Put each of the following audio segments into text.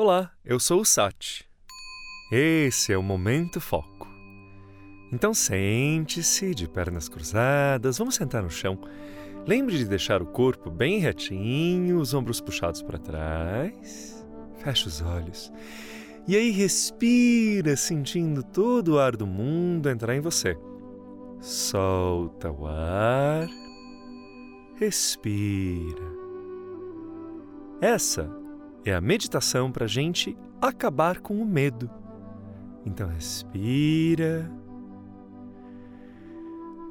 Olá, eu sou o Sati. Esse é o Momento Foco. Então sente-se de pernas cruzadas, vamos sentar no chão. Lembre de deixar o corpo bem retinho, os ombros puxados para trás. Feche os olhos. E aí respira, sentindo todo o ar do mundo entrar em você. Solta o ar. Respira. Essa é a meditação para a gente acabar com o medo. Então, respira.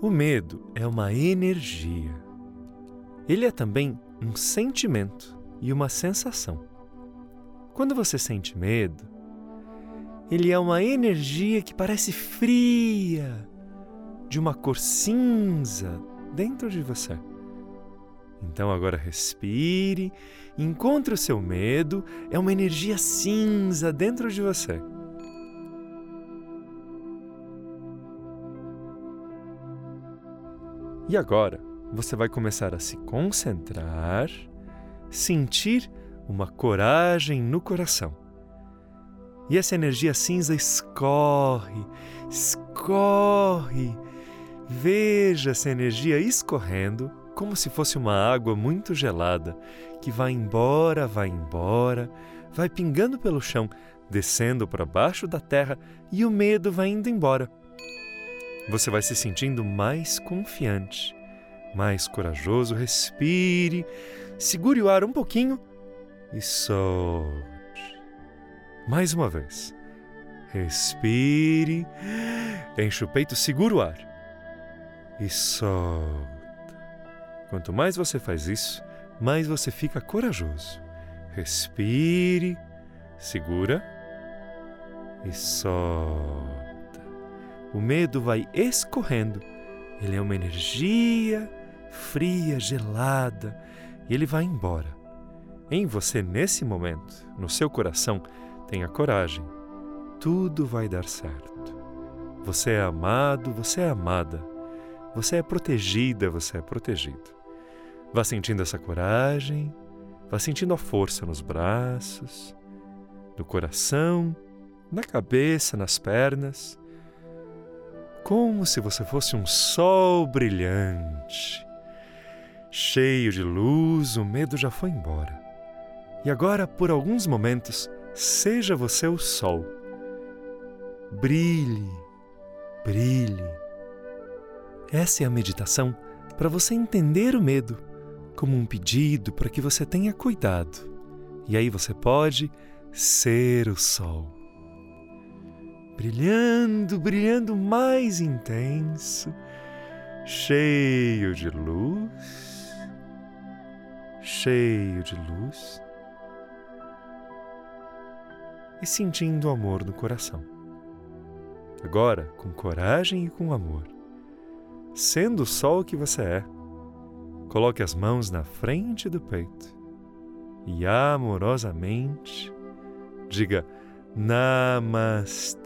O medo é uma energia. Ele é também um sentimento e uma sensação. Quando você sente medo, ele é uma energia que parece fria, de uma cor cinza dentro de você. Então agora respire, encontre o seu medo, é uma energia cinza dentro de você. E agora você vai começar a se concentrar, sentir uma coragem no coração. E essa energia cinza escorre, escorre. Veja essa energia escorrendo como se fosse uma água muito gelada que vai embora, vai embora, vai pingando pelo chão, descendo para baixo da terra e o medo vai indo embora. Você vai se sentindo mais confiante, mais corajoso. Respire, segure o ar um pouquinho e solte. Mais uma vez. Respire, enche o peito, segura o ar e solte. Quanto mais você faz isso, mais você fica corajoso. Respire, segura e solta. O medo vai escorrendo. Ele é uma energia fria, gelada, e ele vai embora. Em você, nesse momento, no seu coração, tenha coragem. Tudo vai dar certo. Você é amado, você é amada. Você é protegida, você é protegido. Vá sentindo essa coragem, vá sentindo a força nos braços, no coração, na cabeça, nas pernas, como se você fosse um sol brilhante. Cheio de luz, o medo já foi embora. E agora, por alguns momentos, seja você o sol. Brilhe, brilhe. Essa é a meditação para você entender o medo como um pedido para que você tenha cuidado. E aí você pode ser o sol. Brilhando, brilhando mais intenso, cheio de luz, cheio de luz, e sentindo o amor no coração. Agora, com coragem e com amor, sendo o sol que você é, Coloque as mãos na frente do peito e amorosamente diga Namastê.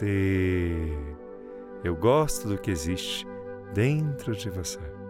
Eu gosto do que existe dentro de você.